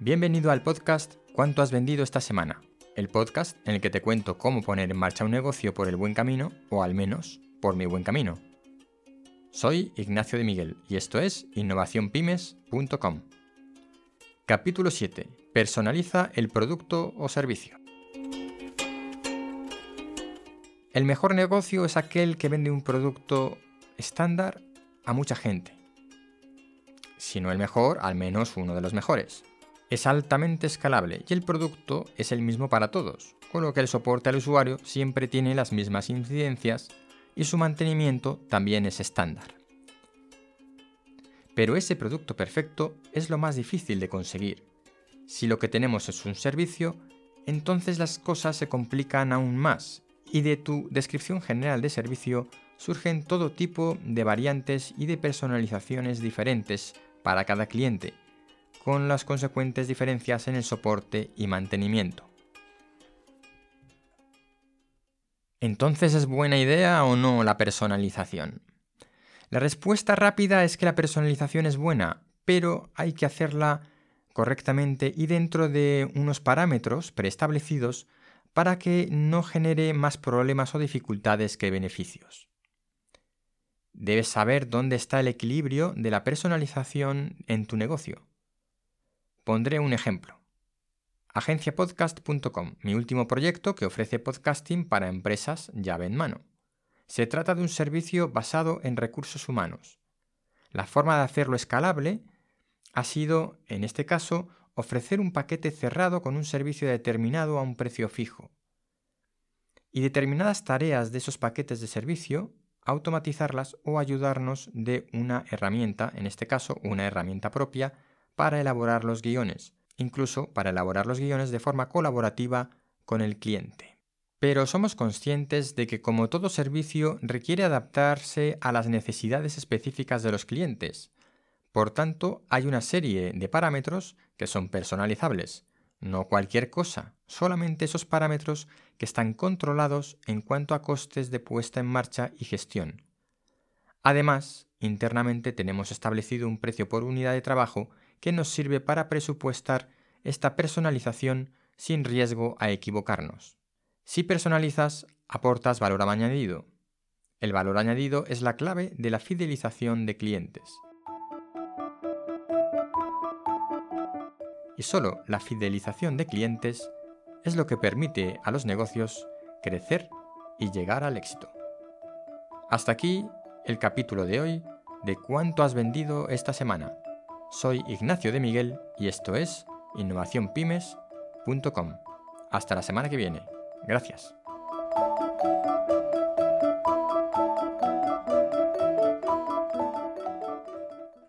Bienvenido al podcast ¿Cuánto has vendido esta semana? El podcast en el que te cuento cómo poner en marcha un negocio por el buen camino, o al menos por mi buen camino. Soy Ignacio de Miguel y esto es innovacionpymes.com. Capítulo 7. Personaliza el producto o servicio. El mejor negocio es aquel que vende un producto estándar a mucha gente. Si no el mejor, al menos uno de los mejores es altamente escalable y el producto es el mismo para todos, con lo que el soporte al usuario siempre tiene las mismas incidencias y su mantenimiento también es estándar. Pero ese producto perfecto es lo más difícil de conseguir. Si lo que tenemos es un servicio, entonces las cosas se complican aún más y de tu descripción general de servicio surgen todo tipo de variantes y de personalizaciones diferentes para cada cliente con las consecuentes diferencias en el soporte y mantenimiento. Entonces, ¿es buena idea o no la personalización? La respuesta rápida es que la personalización es buena, pero hay que hacerla correctamente y dentro de unos parámetros preestablecidos para que no genere más problemas o dificultades que beneficios. Debes saber dónde está el equilibrio de la personalización en tu negocio. Pondré un ejemplo. Agenciapodcast.com, mi último proyecto que ofrece podcasting para empresas llave en mano. Se trata de un servicio basado en recursos humanos. La forma de hacerlo escalable ha sido, en este caso, ofrecer un paquete cerrado con un servicio determinado a un precio fijo. Y determinadas tareas de esos paquetes de servicio, automatizarlas o ayudarnos de una herramienta, en este caso una herramienta propia, para elaborar los guiones, incluso para elaborar los guiones de forma colaborativa con el cliente. Pero somos conscientes de que como todo servicio requiere adaptarse a las necesidades específicas de los clientes. Por tanto, hay una serie de parámetros que son personalizables, no cualquier cosa, solamente esos parámetros que están controlados en cuanto a costes de puesta en marcha y gestión. Además, internamente tenemos establecido un precio por unidad de trabajo que nos sirve para presupuestar esta personalización sin riesgo a equivocarnos. Si personalizas, aportas valor añadido. El valor añadido es la clave de la fidelización de clientes. Y solo la fidelización de clientes es lo que permite a los negocios crecer y llegar al éxito. Hasta aquí el capítulo de hoy de cuánto has vendido esta semana. Soy Ignacio de Miguel y esto es innovacionpymes.com. Hasta la semana que viene. Gracias.